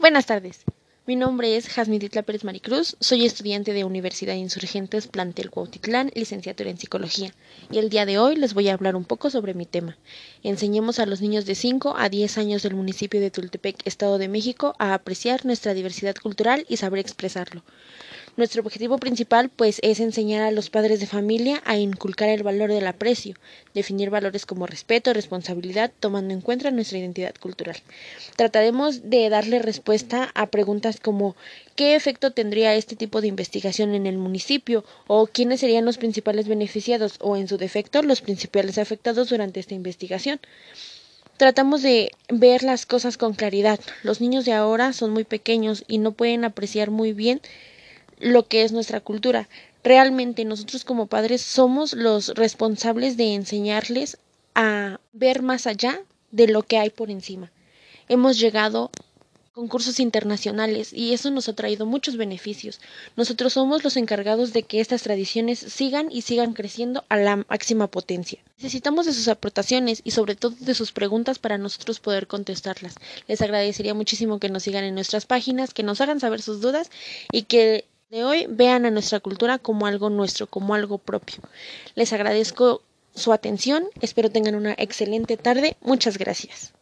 Buenas tardes. Mi nombre es Jasmine Pérez Maricruz, soy estudiante de Universidad de Insurgentes Plantel Cuautitlán, licenciatura en Psicología, y el día de hoy les voy a hablar un poco sobre mi tema. Enseñemos a los niños de 5 a 10 años del municipio de Tultepec, Estado de México, a apreciar nuestra diversidad cultural y saber expresarlo. Nuestro objetivo principal pues es enseñar a los padres de familia a inculcar el valor del aprecio, definir valores como respeto, responsabilidad, tomando en cuenta nuestra identidad cultural. Trataremos de darle respuesta a preguntas como ¿qué efecto tendría este tipo de investigación en el municipio? o quiénes serían los principales beneficiados o en su defecto los principales afectados durante esta investigación. Tratamos de ver las cosas con claridad. Los niños de ahora son muy pequeños y no pueden apreciar muy bien lo que es nuestra cultura. Realmente nosotros como padres somos los responsables de enseñarles a ver más allá de lo que hay por encima. Hemos llegado concursos internacionales y eso nos ha traído muchos beneficios. Nosotros somos los encargados de que estas tradiciones sigan y sigan creciendo a la máxima potencia. Necesitamos de sus aportaciones y sobre todo de sus preguntas para nosotros poder contestarlas. Les agradecería muchísimo que nos sigan en nuestras páginas, que nos hagan saber sus dudas y que de hoy vean a nuestra cultura como algo nuestro, como algo propio. Les agradezco su atención, espero tengan una excelente tarde, muchas gracias.